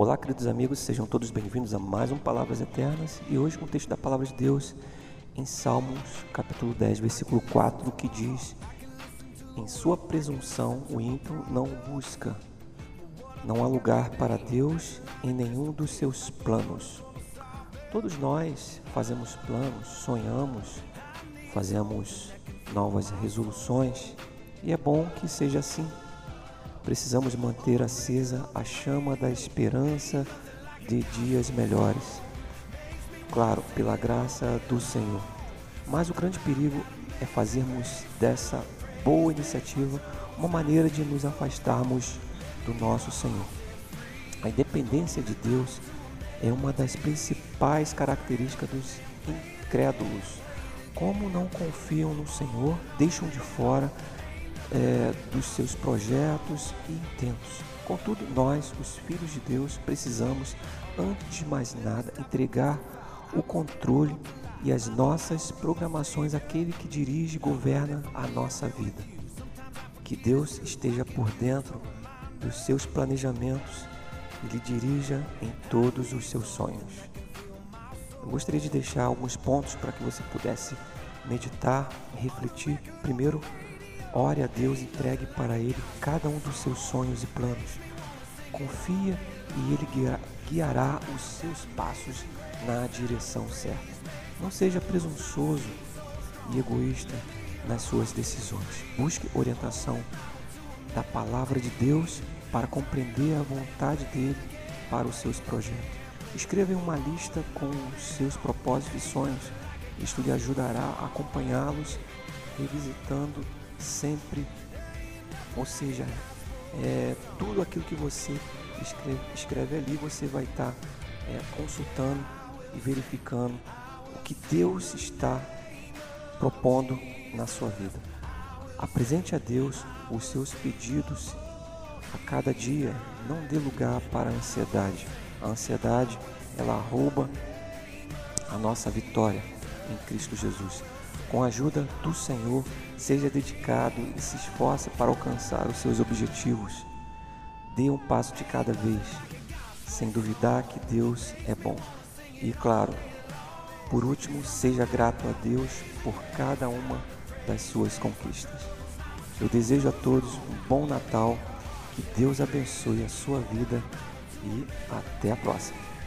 Olá, queridos amigos, sejam todos bem-vindos a mais um Palavras Eternas. E hoje com o texto da Palavra de Deus em Salmos, capítulo 10, versículo 4, que diz: Em sua presunção o ímpio não busca, não há lugar para Deus em nenhum dos seus planos. Todos nós fazemos planos, sonhamos, fazemos novas resoluções e é bom que seja assim Precisamos manter acesa a chama da esperança de dias melhores. Claro, pela graça do Senhor. Mas o grande perigo é fazermos dessa boa iniciativa uma maneira de nos afastarmos do nosso Senhor. A independência de Deus é uma das principais características dos incrédulos. Como não confiam no Senhor, deixam de fora é, dos seus projetos e intentos. Contudo, nós, os filhos de Deus, precisamos, antes de mais nada, entregar o controle e as nossas programações àquele que dirige e governa a nossa vida. Que Deus esteja por dentro dos seus planejamentos e lhe dirija em todos os seus sonhos. Eu gostaria de deixar alguns pontos para que você pudesse meditar e refletir. Primeiro, Ore a Deus, entregue para Ele cada um dos seus sonhos e planos. Confia e Ele guiará os seus passos na direção certa. Não seja presunçoso e egoísta nas suas decisões. Busque orientação da palavra de Deus para compreender a vontade dele para os seus projetos. Escreva uma lista com os seus propósitos e sonhos. Isto lhe ajudará a acompanhá-los, revisitando sempre. Ou seja, é, tudo aquilo que você escreve, escreve ali, você vai estar tá, é, consultando e verificando o que Deus está propondo na sua vida. Apresente a Deus os seus pedidos a cada dia. Não dê lugar para a ansiedade. A ansiedade, ela rouba a nossa vitória em Cristo Jesus. Com a ajuda do Senhor, seja dedicado e se esforce para alcançar os seus objetivos. Dê um passo de cada vez, sem duvidar que Deus é bom. E claro, por último, seja grato a Deus por cada uma das suas conquistas. Eu desejo a todos um bom Natal, que Deus abençoe a sua vida e até a próxima.